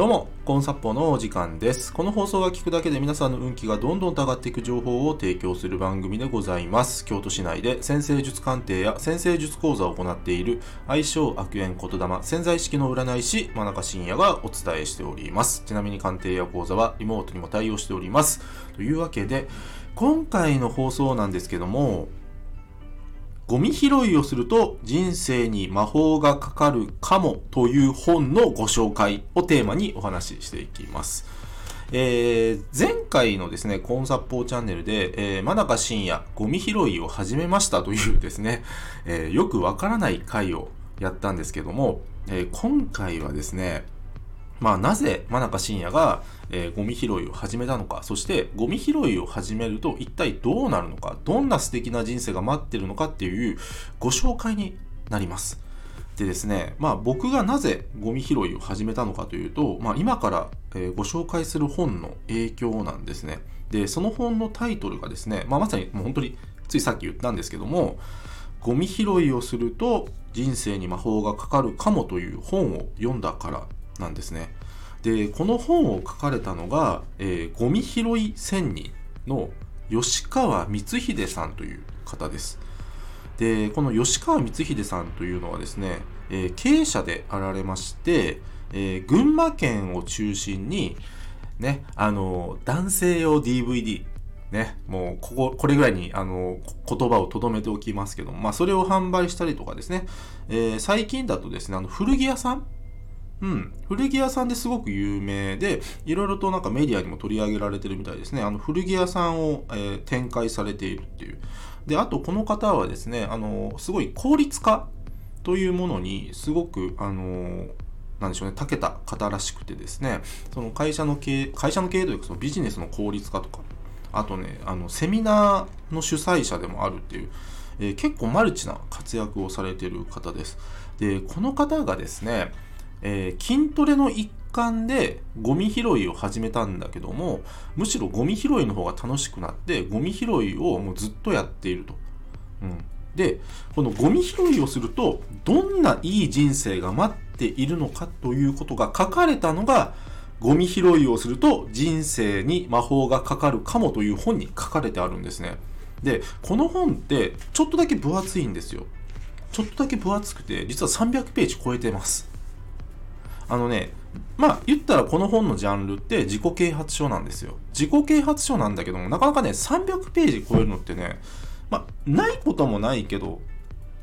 どうも、コンサッポのお時間です。この放送が聞くだけで皆さんの運気がどんどん上がっていく情報を提供する番組でございます。京都市内で先生術鑑定や先生術講座を行っている愛称悪縁言霊潜在意識の占い師真中信也がお伝えしております。ちなみに鑑定や講座はリモートにも対応しております。というわけで、今回の放送なんですけども、ゴミ拾いをすると人生に魔法がかかるかもという本のご紹介をテーマにお話ししていきます。えー、前回のですね、コンサッポーチャンネルで、えー、真中深夜、ゴミ拾いを始めましたというですね、えー、よくわからない回をやったんですけども、え今回はですね、まあ、なぜ真中深也が、えー、ゴミ拾いを始めたのか、そしてゴミ拾いを始めると一体どうなるのか、どんな素敵な人生が待ってるのかっていうご紹介になります。でですね、まあ僕がなぜゴミ拾いを始めたのかというと、まあ今から、え、ご紹介する本の影響なんですね。で、その本のタイトルがですね、まあまさにもう本当についさっき言ったんですけども、ゴミ拾いをすると人生に魔法がかかるかもという本を読んだからなんですね。で、この本を書かれたのが、えー、ゴミ拾い仙人の吉川光秀さんという方です。で、この吉川光秀さんというのはですね、えー、経営者であられまして、えー、群馬県を中心に、ね、あの、男性用 DVD、ね、もう、ここ、これぐらいに、あの、言葉を留めておきますけども、まあ、それを販売したりとかですね、えー、最近だとですね、あの、古着屋さんうん、古着屋さんですごく有名で、いろいろとなんかメディアにも取り上げられてるみたいですね。あの古着屋さんを、えー、展開されているっていう。で、あとこの方はですね、あの、すごい効率化というものにすごく、あの、なんでしょうね、長けた方らしくてですね、その会社の経営、会社の経営というかそのビジネスの効率化とか、あとね、あの、セミナーの主催者でもあるっていう、えー、結構マルチな活躍をされている方です。で、この方がですね、えー、筋トレの一環でゴミ拾いを始めたんだけどもむしろゴミ拾いの方が楽しくなってゴミ拾いをもうずっとやっていると。うん、でこのゴミ拾いをするとどんないい人生が待っているのかということが書かれたのがゴミ拾いをすると人生に魔法がかかるかもという本に書かれてあるんですね。でこの本ってちょっとだけ分厚いんですよ。ちょっとだけ分厚くて実は300ページ超えてます。あのね、まあ言ったらこの本のジャンルって自己啓発書なんですよ。自己啓発書なんだけども、なかなかね、300ページ超えるのってね、まあないこともないけど、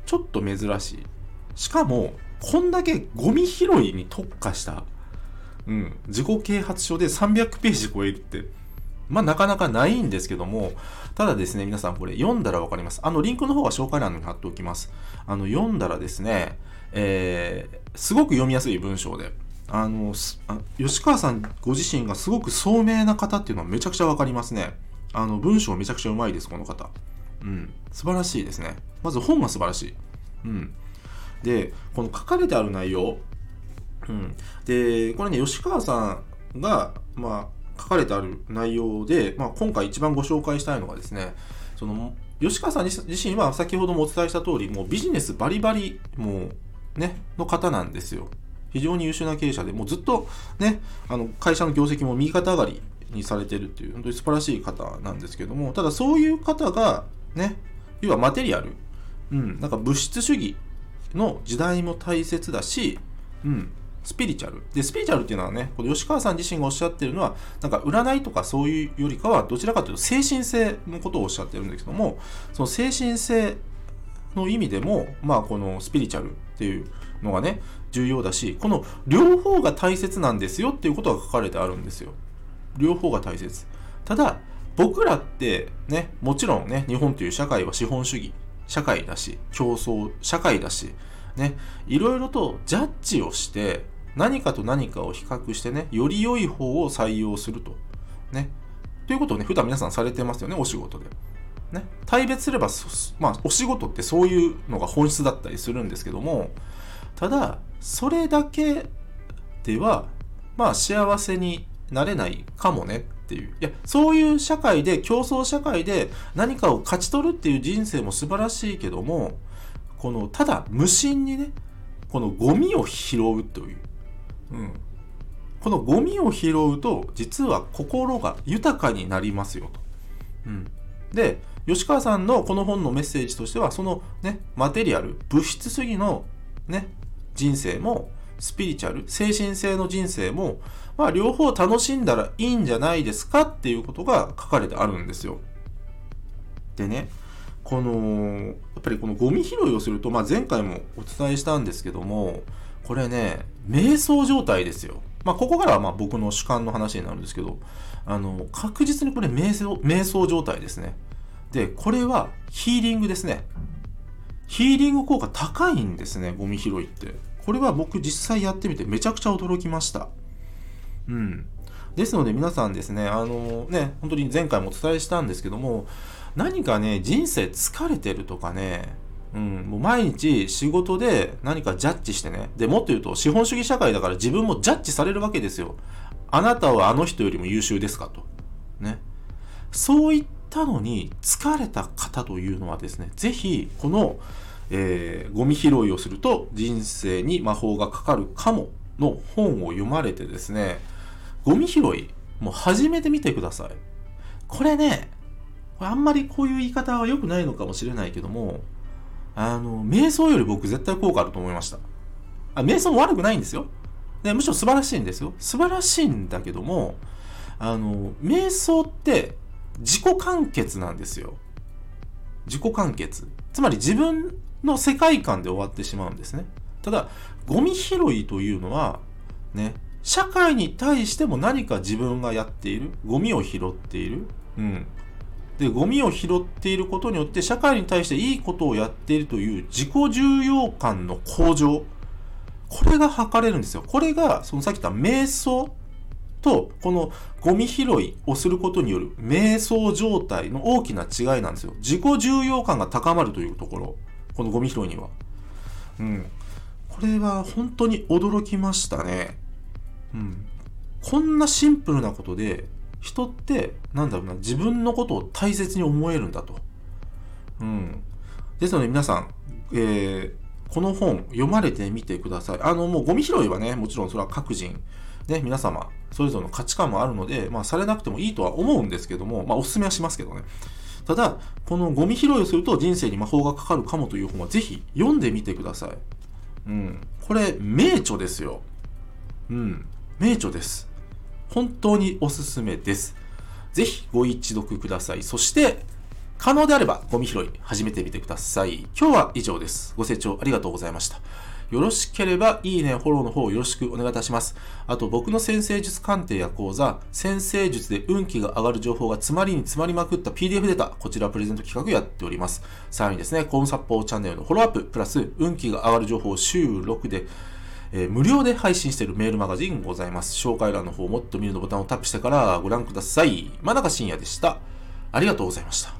ちょっと珍しい。しかも、こんだけゴミ拾いに特化した、うん、自己啓発書で300ページ超えるって、まあなかなかないんですけども、ただですね、皆さんこれ読んだらわかります。あのリンクの方は紹介欄に貼っておきます。あの読んだらですね、えー、すごく読みやすい文章で、あの、あ吉川さんご自身がすごく聡明な方っていうのはめちゃくちゃわかりますね。あの、文章めちゃくちゃうまいです、この方。うん。素晴らしいですね。まず本が素晴らしい。うん。で、この書かれてある内容。うん。で、これね、吉川さんが、まあ、書かれてある内容で、まあ、今回一番ご紹介したいのがですね、その、吉川さん自身は先ほどもお伝えした通り、もうビジネスバリバリ、もう、ね、の方なんですよ。非常に優秀な経営者で、もうずっとね、あの、会社の業績も右肩上がりにされてるっていう、本当に素晴らしい方なんですけども、ただそういう方が、ね、要はマテリアル、うん、なんか物質主義の時代も大切だし、うん、スピリチュアル。で、スピリチュアルっていうのはね、この吉川さん自身がおっしゃってるのは、なんか占いとかそういうよりかは、どちらかというと精神性のことをおっしゃってるんですけども、その精神性の意味でも、まあ、このスピリチュアルっていうのがね、重要だし、この両方が大切なんですよっていうことが書かれてあるんですよ。両方が大切。ただ、僕らってね、もちろんね、日本という社会は資本主義社会だし、競争社会だし、ね、いろいろとジャッジをして、何かと何かを比較してね、より良い方を採用すると。ね。ということをね、普段皆さんされてますよね、お仕事で。ね。対別すれば、まあ、お仕事ってそういうのが本質だったりするんですけども、ただ、それだけでは、まあ、幸せになれないかもねっていう。いや、そういう社会で、競争社会で何かを勝ち取るっていう人生も素晴らしいけども、この、ただ無心にね、このゴミを拾うという。うん。このゴミを拾うと実は心が豊かになりますよと。うん、で吉川さんのこの本のメッセージとしてはそのねマテリアル物質主義のね人生もスピリチュアル精神性の人生も、まあ、両方楽しんだらいいんじゃないですかっていうことが書かれてあるんですよ。でねこのやっぱりこのゴミ拾いをすると、まあ、前回もお伝えしたんですけどもこれね瞑想状態ですよ。まあ、ここからはまあ僕の主観の話になるんですけどあの確実にこれ瞑想瞑想状態ですね。でこれはヒーリングですね。ヒーリング効果高いんですねゴミ拾いって。これは僕実際やってみてめちゃくちゃ驚きました。うん。ですので皆さんですね、あのね、本当に前回もお伝えしたんですけども、何かね、人生疲れてるとかね、うん、もう毎日仕事で何かジャッジしてね。で、もっと言うと資本主義社会だから自分もジャッジされるわけですよ。あなたはあの人よりも優秀ですかと。ね。そういったのに疲れた方というのはですね、ぜひこのえー、ゴミ拾いをすると人生に魔法がかかるかもの本を読まれてですね、ゴミ拾い、もう始めてみてください。これね、これあんまりこういう言い方は良くないのかもしれないけども、あの、瞑想より僕絶対効果あると思いました。あ、瞑想も悪くないんですよ。でむしろ素晴らしいんですよ。素晴らしいんだけども、あの、瞑想って自己完結なんですよ。自己完結。つまり自分の世界観で終わってしまうんですね。ただ、ゴミ拾いというのは、ね、社会に対しても何か自分がやっている、ゴミを拾っている、うん。で、ゴミを拾っていることによって社会に対していいことをやっているという自己重要感の向上。これが測れるんですよ。これが、そのさっき言った瞑想と、このゴミ拾いをすることによる瞑想状態の大きな違いなんですよ。自己重要感が高まるというところ。このゴミ拾いには。うん。これは本当に驚きましたね。うん。こんなシンプルなことで、人って、なんだろうな、自分のことを大切に思えるんだと。うん。ですので皆さん、えー、この本読まれてみてください。あの、もうゴミ拾いはね、もちろんそれは各人、ね、皆様、それぞれの価値観もあるので、まあ、されなくてもいいとは思うんですけども、まあ、お勧めはしますけどね。ただ、このゴミ拾いをすると人生に魔法がかかるかもという本はぜひ読んでみてください。うん。これ、名著ですよ。うん。名著です。本当におすすめです。ぜひご一読ください。そして、可能であればゴミ拾い始めてみてください。今日は以上です。ご清聴ありがとうございました。よろしければいいね、フォローの方よろしくお願いいたします。あと僕の先生術鑑定や講座、先生術で運気が上がる情報が詰まりに詰まりまくった PDF データ、こちらプレゼント企画やっております。さらにですね、コンサッポーチャンネルのフォローアップ、プラス運気が上がる情報週6で、えー、無料で配信しているメールマガジンございます。紹介欄の方もっと見るのボタンをタップしてからご覧ください。真中深也でした。ありがとうございました。